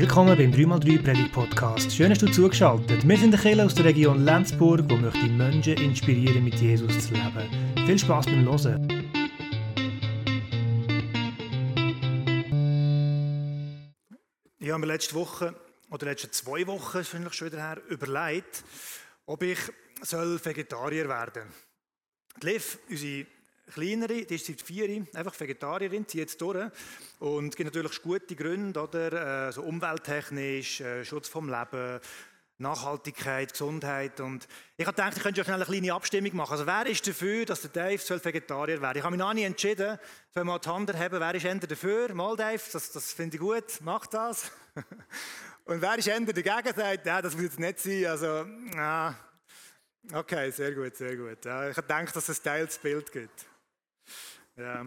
Willkommen beim 3x3 Predigt Podcast. Schön, dass du zugeschaltet. Wir sind der Kirche aus der Region Lenzburg, wo möchte Menschen inspirieren, mit Jesus zu leben. Viel Spaß beim Hören. Ich habe mir letzte Woche oder letzte zwei Wochen ist schon wieder her überlegt, ob ich soll Vegetarier werden. soll. Liv, unsere kleinere, die ist seit vier, einfach Vegetarierin, zieht jetzt durch. Und es gibt natürlich gute Gründe, oder? Äh, so umwelttechnisch, äh, Schutz vom Leben, Nachhaltigkeit, Gesundheit. Und ich habe gedacht, ich könnte ja schnell eine kleine Abstimmung machen. Also wer ist dafür, dass der Dave Vegetarier werden Ich habe mich noch nie entschieden, soll mal die Hand haben, wer ist eher dafür? Mal Dave, das, das finde ich gut, mach das. Und wer ist eher dagegen, sagt, ja, das will jetzt nicht sein. Also, ja. Okay, sehr gut, sehr gut. Ja, ich denke, dass es ein teils Bild gibt. Ja.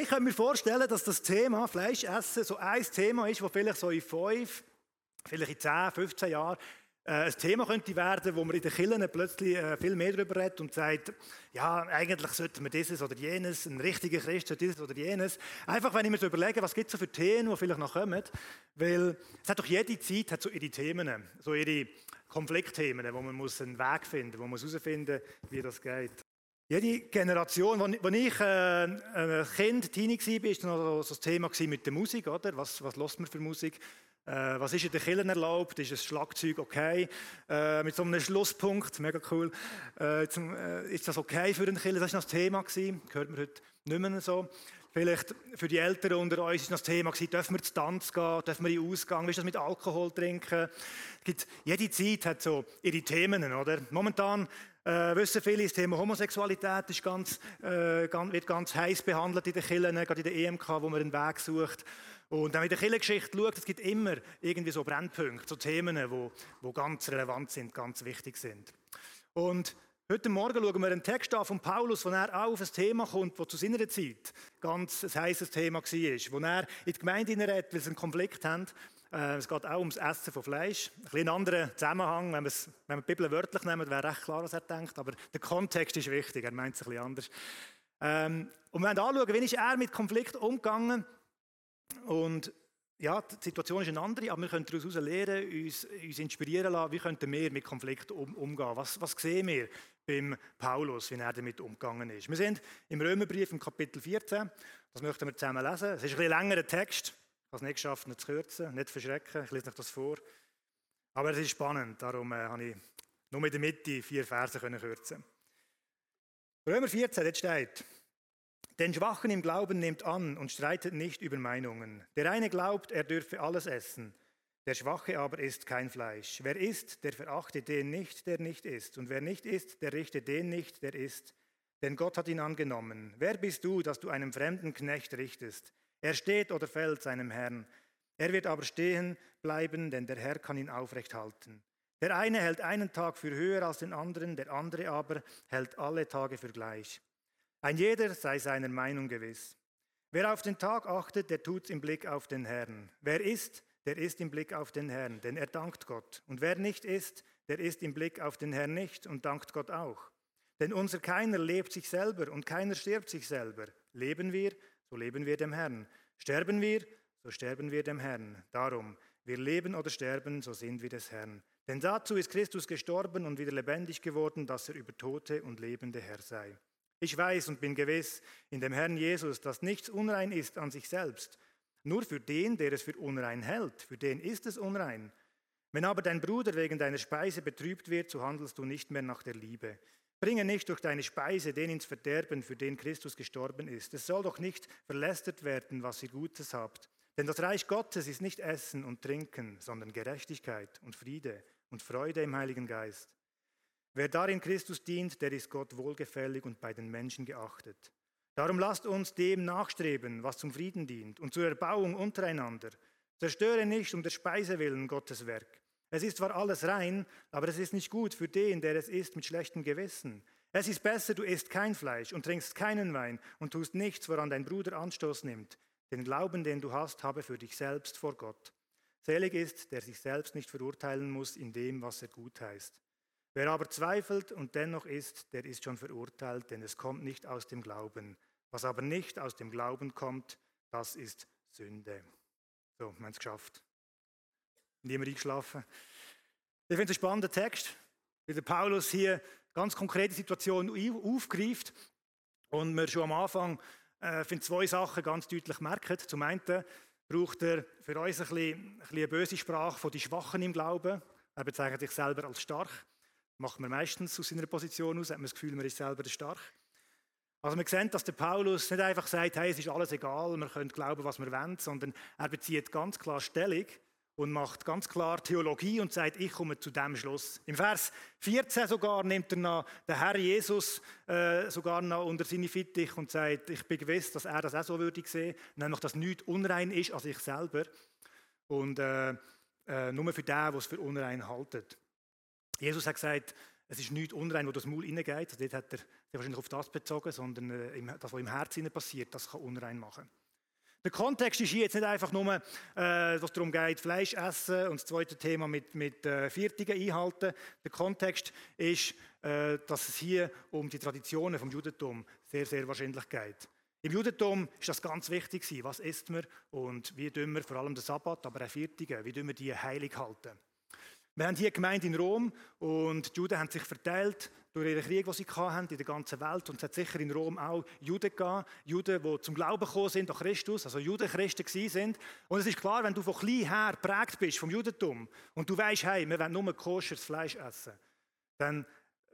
Ich kann mir vorstellen, dass das Thema Fleischessen so ein Thema ist, das vielleicht so in fünf, vielleicht in zehn, 15 Jahren äh, ein Thema könnte werden, wo man in den Kirchen plötzlich äh, viel mehr darüber redet und sagt, ja, eigentlich sollte man dieses oder jenes, ein richtiger Christ sollte dieses oder jenes. Einfach, wenn ich mir so überlege, was gibt es so für Themen, die vielleicht noch kommen, weil es hat doch jede Zeit hat so ihre Themen, so ihre Konfliktthemen, wo man muss einen Weg finden, muss, wo man muss herausfinden, wie das geht. Jede Generation, als ich äh, ein Kind, Teenie war, war noch so das Thema mit der Musik. Oder? Was, was hört man für Musik? Äh, was ist in den Kirchen erlaubt? Ist ein Schlagzeug okay? Äh, mit so einem Schlusspunkt, mega cool. Äh, zum, äh, ist das okay für einen Kirche? Das war das Thema. Gewesen. Hört man heute nicht mehr so. Vielleicht für die Älteren unter uns ist das Thema gewesen, dürfen wir zu Tanz gehen, dürfen wir in den Ausgang, wie ist das mit Alkohol trinken? jede Zeit hat so ihre Themen, oder? Momentan äh, wissen viele, das Thema Homosexualität ist ganz, äh, wird ganz heiß behandelt in den Kirchen, gerade in der EMK, wo man einen Weg sucht. Und wenn man in der Kirchengeschichte schaut, es gibt immer irgendwie so Brennpunkte, so Themen, die wo, wo ganz relevant sind, ganz wichtig sind. Und Heute Morgen schauen wir einen Text an von Paulus, wo er auch auf ein Thema kommt, das zu seiner Zeit ganz ein heißes Thema war. Wo er in die Gemeinde hineinredet, weil sie einen Konflikt haben es geht auch ums Essen von Fleisch. Ein bisschen anderer Zusammenhang, wenn, wenn wir die Bibel wörtlich nehmen, wäre recht klar, was er denkt. Aber der Kontext ist wichtig, er meint es ein bisschen anders. Ähm, und wir wollen anschauen, wie ist er mit Konflikt umgegangen. Und ja, die Situation ist eine andere, aber wir können daraus lernen, uns, uns inspirieren lassen, wie könnten wir mit Konflikt um, umgehen. Was, was sehen wir beim Paulus, wie er damit umgegangen ist. Wir sind im Römerbrief im Kapitel 14, das möchten wir zusammen lesen. Es ist ein bisschen längerer Text, ich habe es nicht geschafft, nicht zu kürzen, nicht zu verschrecken. Ich lese euch das vor. Aber es ist spannend, darum äh, habe ich nur in der Mitte vier Verse können kürzen. Römer 14, jetzt steht, den Schwachen im Glauben nimmt an und streitet nicht über Meinungen. Der eine glaubt, er dürfe alles essen, der Schwache aber isst kein Fleisch. Wer isst, der verachte den nicht, der nicht isst. Und wer nicht isst, der richte den nicht, der isst. Denn Gott hat ihn angenommen. Wer bist du, dass du einem fremden Knecht richtest? Er steht oder fällt seinem Herrn. Er wird aber stehen bleiben, denn der Herr kann ihn aufrecht halten. Der eine hält einen Tag für höher als den anderen, der andere aber hält alle Tage für gleich. Ein jeder sei seiner Meinung gewiss. Wer auf den Tag achtet, der tut's im Blick auf den Herrn. Wer isst, der ist im Blick auf den Herrn, denn er dankt Gott. Und wer nicht isst, der ist im Blick auf den Herrn nicht und dankt Gott auch. Denn unser keiner lebt sich selber und keiner stirbt sich selber. Leben wir, so leben wir dem Herrn. Sterben wir, so sterben wir dem Herrn. Darum, wir leben oder sterben, so sind wir des Herrn. Denn dazu ist Christus gestorben und wieder lebendig geworden, dass er über Tote und Lebende Herr sei. Ich weiß und bin gewiss in dem Herrn Jesus, dass nichts unrein ist an sich selbst. Nur für den, der es für unrein hält, für den ist es unrein. Wenn aber dein Bruder wegen deiner Speise betrübt wird, so handelst du nicht mehr nach der Liebe. Bringe nicht durch deine Speise den ins Verderben, für den Christus gestorben ist. Es soll doch nicht verlästert werden, was ihr Gutes habt. Denn das Reich Gottes ist nicht Essen und Trinken, sondern Gerechtigkeit und Friede und Freude im Heiligen Geist. Wer darin Christus dient, der ist Gott wohlgefällig und bei den Menschen geachtet. Darum lasst uns dem nachstreben, was zum Frieden dient und zur Erbauung untereinander. Zerstöre nicht um der Speise willen Gottes Werk. Es ist zwar alles rein, aber es ist nicht gut für den, der es isst mit schlechtem Gewissen. Es ist besser, du isst kein Fleisch und trinkst keinen Wein und tust nichts, woran dein Bruder Anstoß nimmt. Den Glauben, den du hast, habe für dich selbst vor Gott. Selig ist, der sich selbst nicht verurteilen muss in dem, was er gut heißt. Wer aber zweifelt und dennoch isst, der ist schon verurteilt, denn es kommt nicht aus dem Glauben. Was aber nicht aus dem Glauben kommt, das ist Sünde. So, es geschafft. Niemand eingeschlafen. Ich finde es einen spannenden Text, wie der Paulus hier ganz konkrete Situationen aufgreift und wir schon am Anfang äh, finde zwei Sachen ganz deutlich merken. Zum einen braucht er für uns ein bisschen, ein bisschen eine böse Sprache von den Schwachen im Glauben. Er bezeichnet sich selber als stark. Macht man meistens aus seiner Position aus, hat man das Gefühl, man ist selber stark. Also wir sehen, dass der Paulus nicht einfach sagt, hey, es ist alles egal, wir können glauben, was wir wollen, sondern er bezieht ganz klar Stellung und macht ganz klar Theologie und sagt, ich komme zu dem Schluss. Im Vers 14 sogar nimmt er noch den Herr Jesus äh, sogar noch unter seine Fittich und sagt, ich bin gewiss, dass er das auch so würde sehen, nämlich, dass nichts unrein ist als ich selber und äh, äh, nur für den, der es für unrein haltet. Jesus hat gesagt, es ist nichts unrein, wo das Maul reingeht. Also dort hat er sich wahrscheinlich auf das bezogen, sondern äh, das, was im Herzen passiert, das kann unrein machen. Der Kontext ist hier jetzt nicht einfach nur, äh, dass darum geht, Fleisch essen und das zweite Thema mit, mit äh, Viertigen einhalten. Der Kontext ist, äh, dass es hier um die Traditionen vom Judentum sehr, sehr wahrscheinlich geht. Im Judentum ist das ganz wichtig was isst man und wie tun wir vor allem den Sabbat, aber auch Viertigen, wie tun wir die heilig halten. Wir haben hier Gemeinde in Rom und die Juden haben sich verteilt durch ihren Krieg, den sie hatten in der ganzen Welt. Und es hat sicher in Rom auch Juden gegeben, Juden, die zum Glauben gekommen sind an Christus, also Judenchristen gewesen sind. Und es ist klar, wenn du von klein her geprägt bist vom Judentum und du weißt, hey, wir wollen nur koscheres Fleisch essen, dann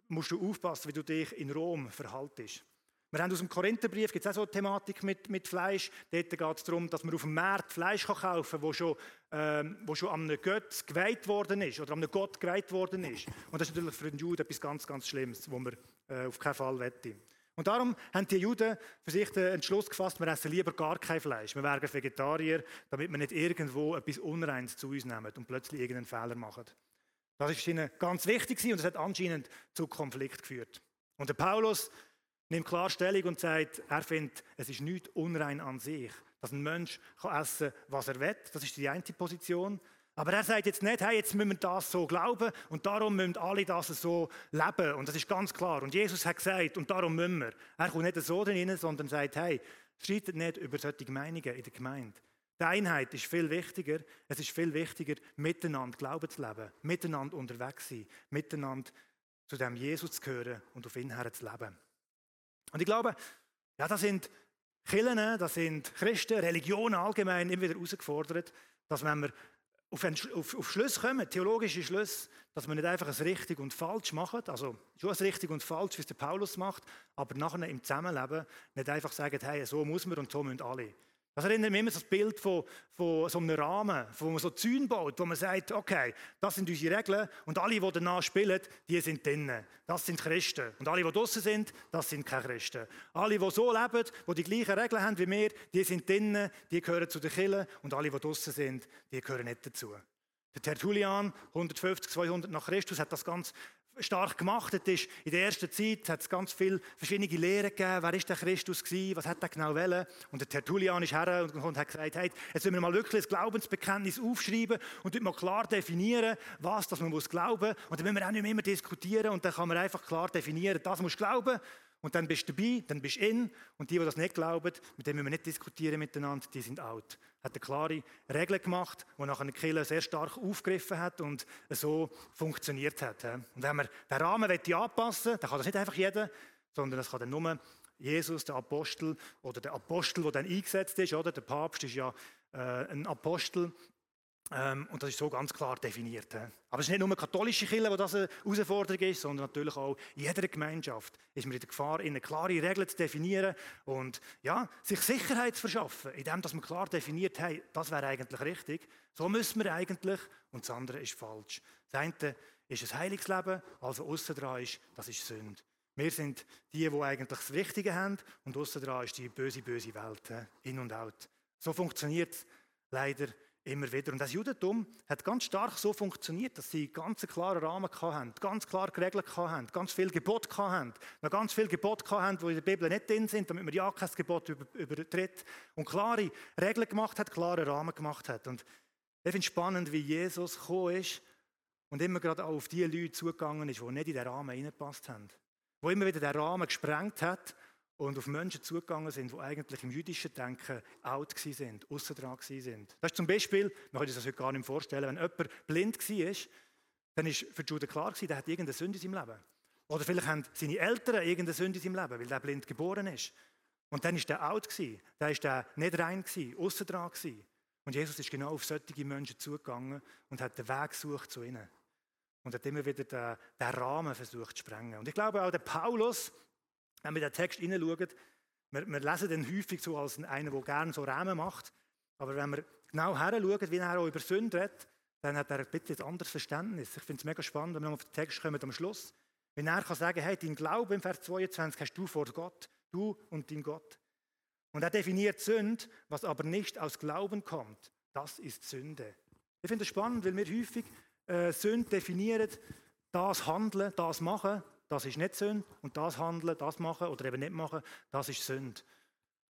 musst du aufpassen, wie du dich in Rom verhaltest. Wir haben aus dem Korintherbrief gibt es auch so eine Thematik mit, mit Fleisch. Dort geht es darum, dass man auf dem Markt Fleisch kaufen kann, wo schon, ähm, wo schon an einem Gott geweiht worden ist oder an einem Gott geweiht worden ist. Und das ist natürlich für den Juden etwas ganz, ganz Schlimmes, wo man äh, auf keinen Fall wette. Und darum haben die Juden für sich den Entschluss gefasst, wir essen lieber gar kein Fleisch. Wir wären Vegetarier, damit wir nicht irgendwo etwas Unreins zu uns nehmen und plötzlich irgendeinen Fehler machen. Das ist ihnen ganz wichtig und es hat anscheinend zu Konflikt geführt. Und der Paulus nimmt klar Stellung und sagt, er findet, es ist nichts unrein an sich, dass ein Mensch kann essen was er will. Das ist die eine Position. Aber er sagt jetzt nicht, hey, jetzt müssen wir das so glauben und darum müssen alle das so leben. Und das ist ganz klar. Und Jesus hat gesagt, und darum müssen wir. Er kommt nicht so drin, sondern sagt, hey, streitet nicht über solche Meinungen in der Gemeinde. Die Einheit ist viel wichtiger. Es ist viel wichtiger, miteinander Glauben zu leben, miteinander unterwegs zu sein, miteinander zu dem Jesus zu gehören und auf ihn her zu leben. Und ich glaube, ja, da sind Kirchen, da sind Christen, Religionen allgemein immer wieder herausgefordert, dass wenn wir auf, auf, auf Schluss kommen, theologische Schluss, dass wir nicht einfach ein richtig und falsch machen, also schon ein richtig und falsch, wie es der Paulus macht, aber nachher im Zusammenleben nicht einfach sagen, hey, so muss man und so müssen alle. Das erinnert mich immer an das Bild von, von so einem Rahmen, wo man so Zäune baut, wo man sagt, okay, das sind unsere Regeln und alle, die danach spielen, die sind drinnen. Das sind Christen. Und alle, die draußen sind, das sind keine Christen. Alle, die so leben, die die gleichen Regeln haben wie wir, die sind drinnen, die gehören zu den Kirchen und alle, die draußen sind, die gehören nicht dazu. Der Tertullian, 150, 200 nach Christus, hat das ganz stark gemacht. hat, ist, in der ersten Zeit hat es ganz viele verschiedene Lehren gegeben. Wer ist der Christus gewesen? Was hat er genau wollen? Und der Tertullian ist her und hat gesagt, hey, jetzt müssen wir mal wirklich das Glaubensbekenntnis aufschreiben und mal klar definieren, was das man muss glauben. Und dann müssen wir auch nicht mehr immer diskutieren und dann kann man einfach klar definieren, das muss glauben und dann bist du dabei, dann bist du in. Und die, die das nicht glauben, mit denen müssen wir nicht diskutieren miteinander, die sind out. Hat eine klare Regel gemacht, die nachher eine Kille sehr stark aufgegriffen hat und so funktioniert hat. Und wenn man den Rahmen anpassen dann kann das nicht einfach jeder, sondern das kann dann nur Jesus, der Apostel oder der Apostel, der dann eingesetzt ist. Oder? Der Papst ist ja äh, ein Apostel und das ist so ganz klar definiert. Aber es ist nicht nur katholische Kirche, wo das eine Herausforderung ist, sondern natürlich auch in jeder Gemeinschaft ist man in der Gefahr, in eine klare Regel zu definieren und ja, sich Sicherheit zu verschaffen, indem dass man klar definiert, hey, das wäre eigentlich richtig, so müssen wir eigentlich und das andere ist falsch. Das eine ist ein Heilungsleben, also außen dran ist, das ist Sünde. Wir sind die, die eigentlich das Richtige haben und außen dran ist die böse, böse Welt, in und out. So funktioniert es leider Immer wieder. Und das Judentum hat ganz stark so funktioniert, dass sie ganz klaren Rahmen hatten, ganz klar geregelt hatten, ganz viel Gebot hatten, noch ganz viel Gebot hatten, die in der Bibel nicht drin sind, damit man ja kein Gebot übertritt. Und klare Regeln gemacht hat, klare Rahmen gemacht hat. Und ich finde es spannend, wie Jesus gekommen ist und immer gerade auch auf die Leute zugegangen ist, die nicht in den Rahmen reingepasst haben. Wo immer wieder den Rahmen gesprengt hat und auf Menschen zugegangen sind, die eigentlich im jüdischen Denken out sind, außen dran sind. Das ist zum Beispiel, man kann sich das heute gar nicht vorstellen, wenn jemand blind war, dann ist für die Juden klar der hat irgendeine Sünde in seinem Leben. Oder vielleicht haben seine Eltern irgendeine Sünde in seinem Leben, weil der blind geboren ist. Und dann ist der out der ist der nicht rein gewesen, außen dran. Und Jesus ist genau auf solche Menschen zugegangen und hat den Weg gesucht zu ihnen. Und hat immer wieder den, den Rahmen versucht zu sprengen. Und ich glaube auch der Paulus, wenn wir den Text hineinschauen, wir, wir lesen den häufig so als einer, der gerne so Rahmen macht. Aber wenn wir genau heranschauen, wie er auch über Sünde redet, dann hat er ein bisschen ein anderes Verständnis. Ich finde es mega spannend, wenn wir auf den Text kommen am Schluss. Wenn er kann sagen, hey, dein Glaube im Vers 22 hast du vor Gott, du und dein Gott. Und er definiert Sünde, was aber nicht aus Glauben kommt. Das ist Sünde. Ich finde es spannend, weil wir häufig äh, Sünde definieren, das Handeln, das Machen, das ist nicht Sünde. Und das Handeln, das Machen oder eben nicht machen, das ist Sünde.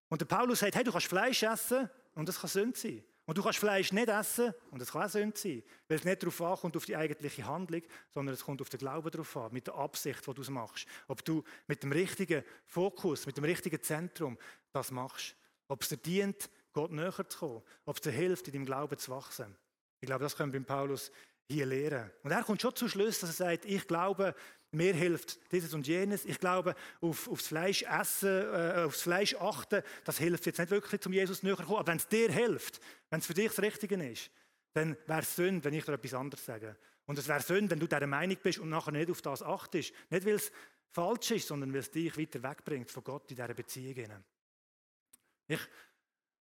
Und der Paulus sagt, hey, du kannst Fleisch essen und das kann Sünde sein. Und du kannst Fleisch nicht essen und das kann auch Sünde sein. Weil es nicht darauf ankommt, auf die eigentliche Handlung, sondern es kommt auf den Glauben darauf an, mit der Absicht, die du es machst. Ob du mit dem richtigen Fokus, mit dem richtigen Zentrum das machst. Ob es dir dient, Gott näher zu kommen. Ob es dir hilft, in deinem Glauben zu wachsen. Ich glaube, das können wir beim Paulus hier lehren. Und er kommt schon zum Schluss, dass er sagt, ich glaube, mir hilft dieses und jenes. Ich glaube, auf, aufs Fleisch essen, äh, aufs Fleisch achten, das hilft jetzt nicht wirklich, zum Jesus näher zu kommen. Aber wenn es dir hilft, wenn es für dich das Richtige ist, dann wäre es Sünde, wenn ich dir etwas anderes sage. Und es wäre Sünde, wenn du dieser Meinung bist und nachher nicht auf das achtest. Nicht, weil es falsch ist, sondern weil es dich weiter wegbringt von Gott in dieser Beziehung. Ich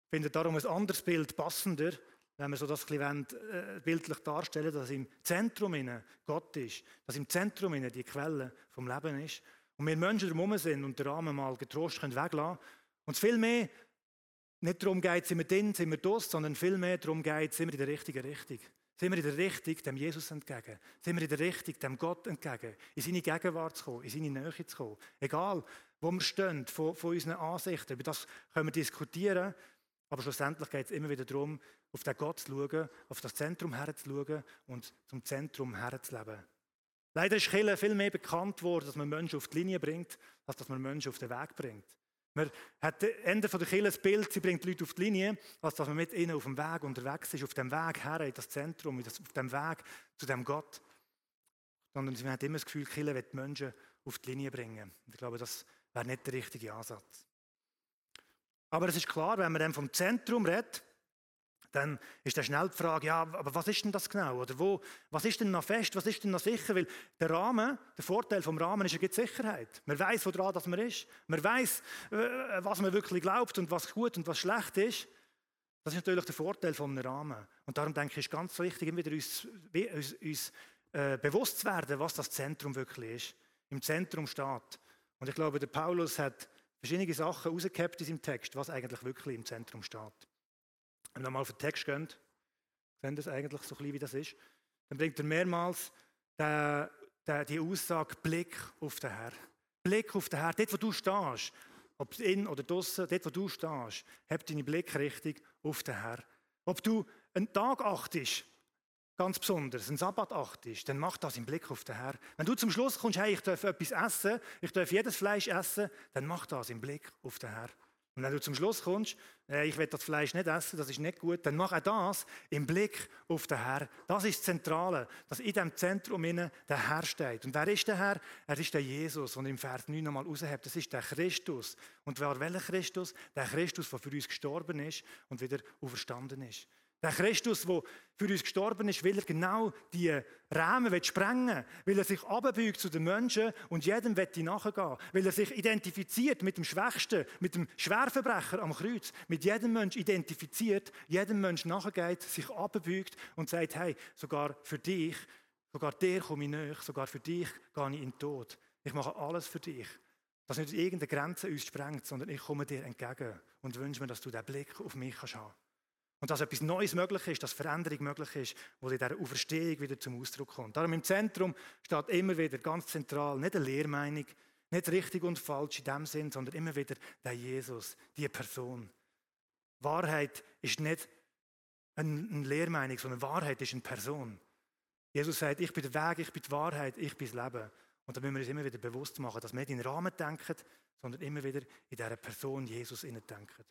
finde darum ein anderes Bild passender, wenn wir so das ein bisschen äh, bildlich darstellen dass im Zentrum Gott ist, dass im Zentrum die Quelle vom Leben ist und wir Menschen drumherum sind und den Rahmen mal getrost weglassen können. Und viel mehr nicht darum geht, sind wir drin, sind wir das, sondern vielmehr darum geht, sind wir in der richtigen Richtung. Sind wir in der Richtung dem Jesus entgegen? Sind wir in der Richtung dem Gott entgegen? In seine Gegenwart zu kommen, in seine Nähe zu kommen? Egal, wo wir stehen, von, von unseren Ansichten, über das können wir diskutieren, aber schlussendlich geht es immer wieder darum, auf den Gott zu schauen, auf das Zentrum herzuschauen und zum Zentrum herzuleben. Leider ist Kirche viel mehr bekannt worden, dass man Menschen auf die Linie bringt, als dass man Menschen auf den Weg bringt. Man hat Ende von der Kirche das Bild, sie bringt Leute auf die Linie, als dass man mit ihnen auf dem Weg unterwegs ist, auf dem Weg her in das Zentrum, auf dem Weg zu dem Gott. Sondern sie hat immer das Gefühl, will die Menschen auf die Linie bringen. Ich glaube, das wäre nicht der richtige Ansatz. Aber es ist klar, wenn man dann vom Zentrum redet, dann ist dann schnell die Frage, ja, aber was ist denn das genau? Oder wo, was ist denn noch fest, was ist denn noch sicher? Weil der Rahmen, der Vorteil vom Rahmen ist, er gibt Sicherheit. Man weiß, woran das man ist. Man weiß, was man wirklich glaubt und was gut und was schlecht ist. Das ist natürlich der Vorteil von einem Rahmen. Und darum denke ich, ist ganz wichtig, immer wieder uns, uns, uns äh, bewusst zu werden, was das Zentrum wirklich ist. Im Zentrum steht. Und ich glaube, der Paulus hat verschiedene Sachen rausgehabt in seinem Text, was eigentlich wirklich im Zentrum steht. Wenn wir nochmal auf den Text gehen, sehen das eigentlich so klein, wie das ist, dann bringt er mehrmals die, die, die Aussage Blick auf den Herr. Blick auf den Herr, dort wo du stehst, ob in oder draußen, dort wo du stehst, hab deine Blickrichtung auf den Herr. Ob du einen Tag achtest, ganz besonders, einen Sabbat achtest, dann mach das im Blick auf den Herr. Wenn du zum Schluss kommst, hey, ich darf etwas essen, ich darf jedes Fleisch essen, dann mach das im Blick auf den Herr. Und wenn du zum Schluss kommst, äh, ich will das Fleisch nicht essen, das ist nicht gut, dann mach auch das im Blick auf den Herr. Das ist das Zentrale, dass in diesem Zentrum der Herr steht. Und wer ist der Herr? Er ist der Jesus, und im Vers 9 nochmal raushebt. Das ist der Christus. Und wer welcher Christus? Der Christus, der für uns gestorben ist und wieder auferstanden ist. Der Christus, der für uns gestorben ist, will er genau die Rahmen sprengen will er sich zu den Menschen und jedem wird nachgehen. Weil er sich identifiziert mit dem Schwächsten, mit dem Schwerverbrecher am Kreuz, mit jedem Mensch identifiziert, jedem Mensch nachgeht, sich abbeugt und sagt, hey, sogar für dich, sogar dir komme ich nach, sogar für dich gehe ich in den Tod. Ich mache alles für dich. Dass nicht irgendeine Grenze uns sprengt, sondern ich komme dir entgegen und wünsche mir, dass du den Blick auf mich haben und dass etwas Neues möglich ist, dass Veränderung möglich ist, wo in dieser Auferstehung wieder zum Ausdruck kommt. Darum im Zentrum steht immer wieder ganz zentral nicht eine Lehrmeinung, nicht richtig und falsch in dem Sinn, sondern immer wieder der Jesus, die Person. Wahrheit ist nicht eine Lehrmeinung, sondern Wahrheit ist eine Person. Jesus sagt, ich bin der Weg, ich bin die Wahrheit, ich bin das Leben. Und da müssen wir uns immer wieder bewusst machen, dass wir nicht in Rahmen denken, sondern immer wieder in dieser Person Jesus denken.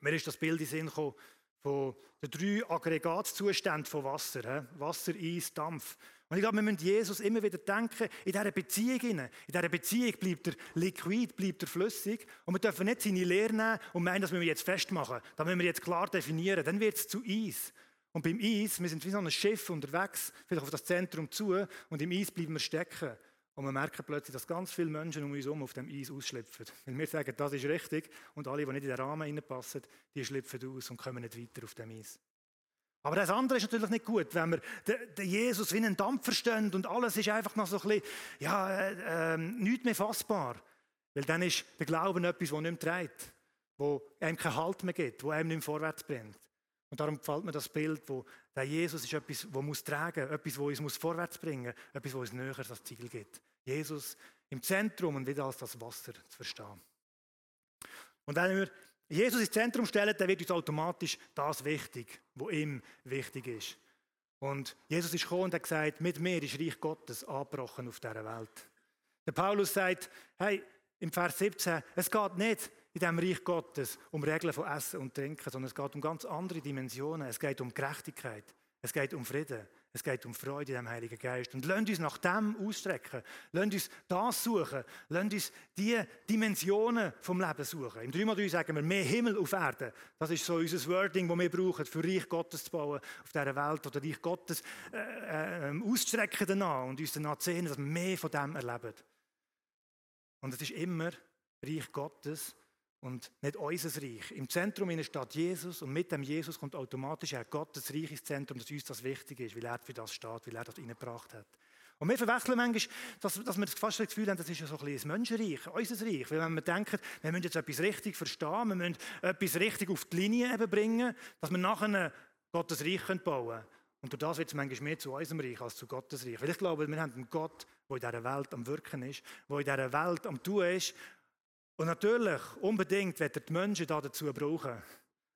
Mir ist das Bild in den Sinn gekommen von den drei Aggregatzuständen von Wasser. Wasser, Eis, Dampf. Und ich glaube, wir müssen Jesus immer wieder denken, in dieser Beziehung. In dieser Beziehung bleibt er liquid, bleibt er flüssig. Und wir dürfen nicht seine Lehre nehmen und meinen, das müssen wir jetzt festmachen. Das müssen wir jetzt klar definieren. Dann wird es zu Eis. Und beim Eis, wir sind wie so ein Schiff unterwegs, vielleicht auf das Zentrum zu, und im Eis bleiben wir stecken. Und wir merken plötzlich, dass ganz viele Menschen um uns herum auf dem Eis ausschlüpfen. Weil wir sagen, das ist richtig, und alle, die nicht in den Rahmen reinpassen, die schlüpfen aus und kommen nicht weiter auf dem Eis. Aber das andere ist natürlich nicht gut, wenn wir den, Jesus wie einen Dampf verstehen und alles ist einfach noch so ein bisschen, ja, äh, äh, nichts mehr fassbar. Weil dann ist der Glauben etwas, das nicht mehr trägt, wo einem keinen Halt mehr gibt, wo einem nicht mehr vorwärts bringt. Und darum gefällt mir das Bild, wo der Jesus ist etwas, das muss tragen, etwas, das uns vorwärts bringen, etwas, das uns näher das Ziel gibt. Jesus im Zentrum und wieder als das Wasser zu verstehen. Und wenn wir Jesus ins Zentrum stellen, dann wird uns automatisch das wichtig, was ihm wichtig ist. Und Jesus ist gekommen und hat gesagt, mit mir ist Reich Gottes angebrochen auf dieser Welt. Der Paulus sagt, hey, im Vers 17, es geht nicht in diesem Reich Gottes um Regeln von Essen und Trinken, sondern es geht um ganz andere Dimensionen. Es geht um Gerechtigkeit, es geht um Frieden, es geht um Freude in dem Heiligen Geist. Und lasst uns nach dem ausstrecken. Lasst uns das suchen. Lasst uns die Dimensionen vom Leben suchen. Im 3 sagen wir mehr Himmel auf Erde. Das ist so unser Wording, das wir brauchen, für Reich Gottes zu bauen auf dieser Welt. Oder Reich Gottes äh, äh, ausstrecken danach und uns danach sehen, dass wir mehr von dem erleben. Und es ist immer Reich Gottes und nicht unser Reich. Im Zentrum steht Jesus und mit dem Jesus kommt automatisch auch Gottes Reich ins Zentrum, dass uns das wichtig ist, weil er für das steht, weil er das reingebracht hat. Und wir verwechseln manchmal, dass, dass wir fast das Gefühl haben, das ist ja so ein bisschen ein Menschenreich, unser Reich. Weil wenn wir denken, wir müssen jetzt etwas richtig verstehen, wir müssen etwas richtig auf die Linie eben bringen, dass wir nachher Gottes Reich bauen können. Und durch das wird es manchmal mehr zu unserem Reich als zu Gottes Reich. Weil ich glaube, wir haben einen Gott, der in dieser Welt am Wirken ist, der in dieser Welt am Tun ist und natürlich, unbedingt wird er die Menschen dazu brauchen.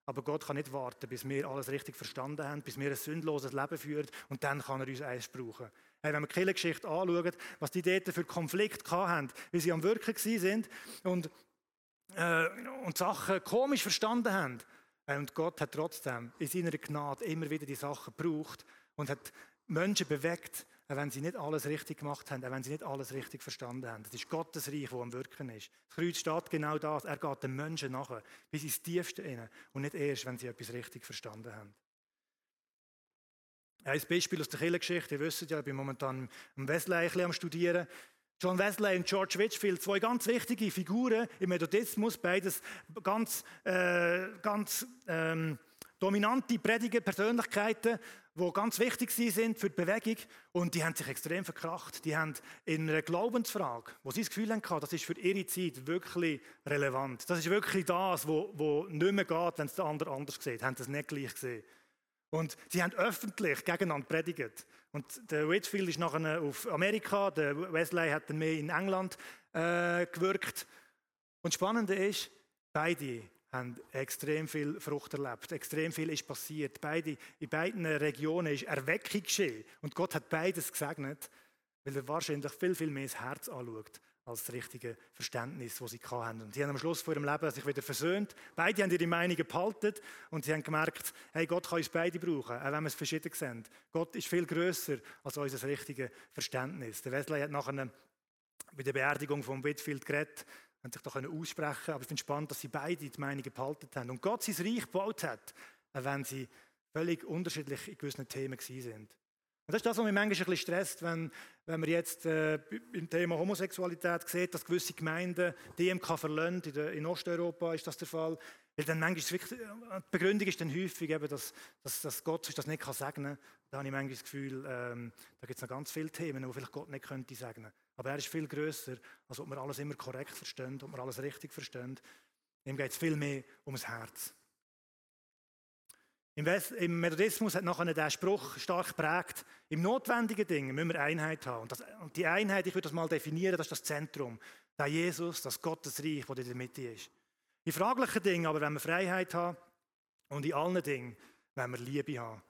Aber Gott kann nicht warten, bis wir alles richtig verstanden haben, bis wir ein sündloses Leben führen und dann kann er uns eins brauchen. Hey, wenn wir die Kirchengeschichte anschauen, was die dort für Konflikte hatten, wie sie am Wirken sind und, äh, und Sachen komisch verstanden haben. Und Gott hat trotzdem in seiner Gnade immer wieder die Sachen gebraucht und hat Menschen bewegt, auch wenn sie nicht alles richtig gemacht haben, auch wenn sie nicht alles richtig verstanden haben. Das ist Gottes Reich, das am Wirken ist. Das Kreuz steht genau das. Er geht den Menschen nachher, bis ins Tiefste inne und nicht erst, wenn sie etwas richtig verstanden haben. Ein Beispiel aus der Kirchengeschichte. Ihr wisst ja, ich bin momentan am Wesley am Studieren. John Wesley und George Whitfield, zwei ganz wichtige Figuren im Methodismus, beides ganz, äh, ganz ähm, dominante Prediger, Persönlichkeiten, die ganz wichtig sind für die Bewegung und die haben sich extrem verkracht. Die haben in einer Glaubensfrage, wo sie das Gefühl hatten, das ist für ihre Zeit wirklich relevant. Das ist wirklich das, wo nicht mehr geht, wenn es der andere anders sieht. Haben das nicht gleich gesehen. Und sie haben öffentlich gegeneinander predigt. Und der Whitfield ist nachher auf Amerika, der Wesley hat dann mehr in England äh, gewirkt. Und das Spannende ist, beide haben extrem viel Frucht erlebt. Extrem viel ist passiert. Beide, in beiden Regionen ist Erweckung geschehen. Und Gott hat beides gesegnet, weil er wahrscheinlich viel, viel mehr das Herz anschaut als das richtige Verständnis, das sie hatten. Und sie haben am Schluss vor ihrem Leben sich wieder versöhnt. Beide haben ihre Meinungen behalten und sie haben gemerkt, hey, Gott kann uns beide brauchen, auch wenn wir es verschieden sehen. Gott ist viel größer als unser richtiges Verständnis. Der Wesley hat nachher bei der Beerdigung von Whitfield geredet haben sich da aussprechen aber ich finde es spannend, dass sie beide die Meinung behalten haben. Und Gott sein Reich gebaut hat, auch wenn sie völlig unterschiedlich in gewissen Themen sind. Und das ist das, was mich manchmal ein bisschen stresst, wenn, wenn man jetzt äh, im Thema Homosexualität sieht, dass gewisse Gemeinden DMK verlassen. In, in Osteuropa ist das der Fall. Weil dann manchmal ist wirklich, äh, die Begründung ist dann häufig, eben, dass, dass, dass Gott das nicht segnen kann. Da habe ich manchmal das Gefühl, ähm, da gibt es noch ganz viele Themen, die vielleicht Gott nicht könnte segnen. Aber er ist viel größer, als ob wir alles immer korrekt verstehen, ob wir alles richtig verstehen. Ihm geht es viel mehr ums Herz. Im, West Im Methodismus hat nachher der Spruch stark geprägt, im notwendigen Dingen müssen wir Einheit haben. Und, das, und, die Einheit, ich würde das mal definieren, das ist das Zentrum. Der Jesus, das Gottesreich, das in der Mitte ist. In fraglichen Dingen aber, wenn wir Freiheit haben und in allen Dingen, wenn wir Liebe haben.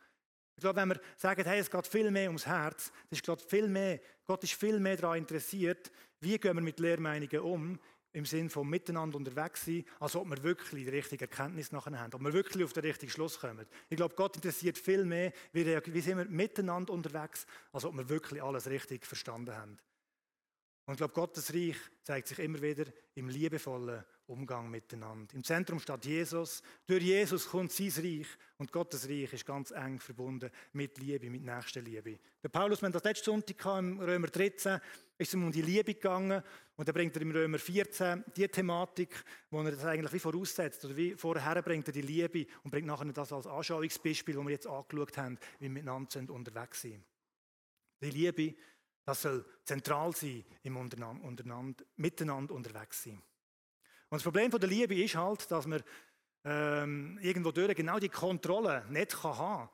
Ich glaube, wenn wir sagen, hey, es geht viel mehr ums Herz, das ist viel mehr, Gott ist viel mehr daran interessiert, wie gehen wir mit Lehrmeinungen um, im Sinn von miteinander unterwegs sein, als ob wir wirklich die richtige Erkenntnis nachher haben, ob wir wirklich auf den richtigen Schluss kommen. Ich glaube, Gott interessiert viel mehr, wie, wie sind wir miteinander unterwegs, als ob wir wirklich alles richtig verstanden haben. Und ich glaube, Gottes Reich zeigt sich immer wieder im liebevollen Umgang miteinander. Im Zentrum steht Jesus. Durch Jesus kommt sein Reich und Gottes Reich ist ganz eng verbunden mit Liebe, mit Nächstenliebe. Der Paulus, wenn das letzte Sonntag im Römer 13, ist es um die Liebe gegangen und dann bringt er im Römer 14 die Thematik, wo er das eigentlich wie voraussetzt oder wie vorher bringt er die Liebe und bringt nachher das als Anschauungsbeispiel, wo wir jetzt angeschaut haben, wie wir miteinander unterwegs sind. Die Liebe das soll zentral sein im untereinander, Miteinander unterwegs sein. Und das Problem von der Liebe ist halt, dass man ähm, irgendwo durch genau die Kontrolle nicht kann haben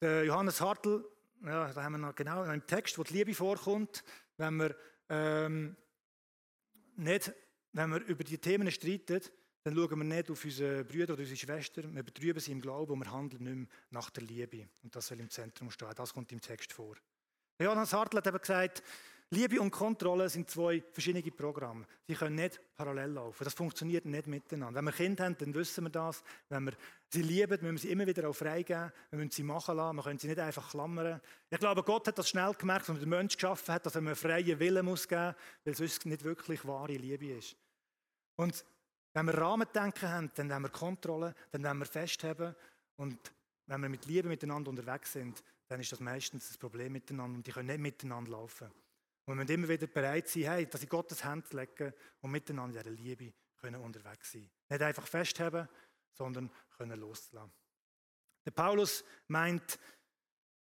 kann. Johannes Hartl, ja, da haben wir noch genau einen Text, wo die Liebe vorkommt, wenn wir, ähm, nicht, wenn wir über die Themen streiten, dann schauen wir nicht auf unsere Brüder oder unsere Schwestern, wir betrüben sie im Glauben und wir handeln nicht mehr nach der Liebe. Und das soll im Zentrum stehen. Das kommt im Text vor. Johannes Hartl hat eben gesagt, Liebe und Kontrolle sind zwei verschiedene Programme. Sie können nicht parallel laufen. Das funktioniert nicht miteinander. Wenn wir Kinder haben, dann wissen wir das. Wenn wir sie lieben, müssen wir sie immer wieder auch freigeben. Wir müssen sie machen lassen. Wir können sie nicht einfach klammern. Ich glaube, Gott hat das schnell gemerkt, als den Menschen geschaffen hat, dass er einen freien Willen muss geben muss, weil sonst nicht wirklich wahre Liebe ist. Und wenn wir Rahmendenken haben, dann haben wir Kontrolle, dann haben wir Festhaben. Und wenn wir mit Liebe miteinander unterwegs sind, dann ist das meistens das Problem miteinander und die können nicht miteinander laufen. Und wir immer wieder bereit sein, hey, dass in Gottes Hand legen und miteinander in der Liebe können unterwegs sein. Nicht einfach festhalten, sondern können loslassen. Der Paulus meint,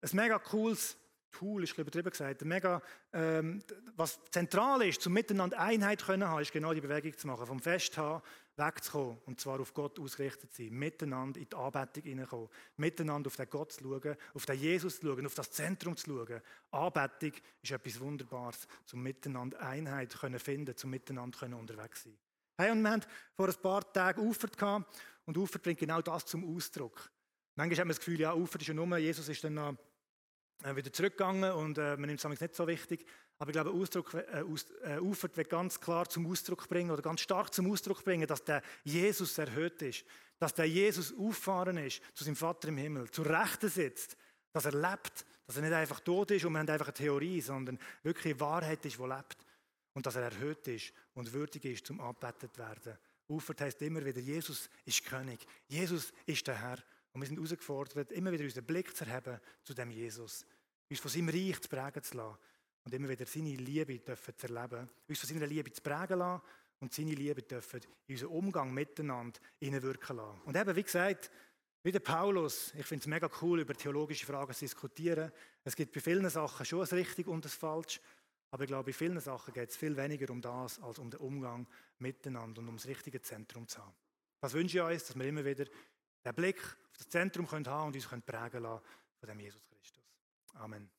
ein mega cooles Tool ist übertrieben gesagt, mega, ähm, was zentral ist, zum Miteinander Einheit können haben, ist genau die Bewegung zu machen, vom Festhaben wegzukommen und zwar auf Gott ausgerichtet zu sein, miteinander in die Anbetung hineinkommen, miteinander auf den Gott zu schauen, auf den Jesus zu schauen, auf das Zentrum zu schauen. Anbetung ist etwas Wunderbares, zum Miteinander Einheit können finden, zum Miteinander unterwegs sein. Hey, und wir haben vor ein paar Tagen Ufert gehabt und Ufert bringt genau das zum Ausdruck. Manchmal haben wir das Gefühl, ja, Ufert ist ja nur, Jesus ist dann noch wieder zurückgegangen und äh, man nimmt es nicht so wichtig. Aber ich glaube, Ausdruck, äh, aus, äh, Ufert wird ganz klar zum Ausdruck bringen oder ganz stark zum Ausdruck bringen, dass der Jesus erhöht ist, dass der Jesus auffahren ist zu seinem Vater im Himmel, zu Rechten sitzt, dass er lebt, dass er nicht einfach tot ist und wir haben einfach eine Theorie, sondern wirklich Wahrheit ist, die lebt und dass er erhöht ist und würdig ist, zum angebetet werden. Ufert heißt immer wieder, Jesus ist König, Jesus ist der Herr. Und wir sind herausgefordert, immer wieder unseren Blick zu erheben zu dem Jesus. Uns von seinem Reich zu prägen zu lassen. Und immer wieder seine Liebe dürfen zu erleben. Uns von seiner Liebe zu prägen lassen. Und seine Liebe dürfen in unseren Umgang miteinander hineinwirken lassen. Und eben, wie gesagt, wie der Paulus, ich finde es mega cool, über theologische Fragen zu diskutieren. Es gibt bei vielen Sachen schon das Richtig und das Falsch. Aber ich glaube, bei vielen Sachen geht es viel weniger um das, als um den Umgang miteinander und um das richtige Zentrum zu haben. Was wünsche ich euch, dass wir immer wieder den Blick auf das Zentrum haben und uns prägen lassen von dem Jesus Christus. Amen.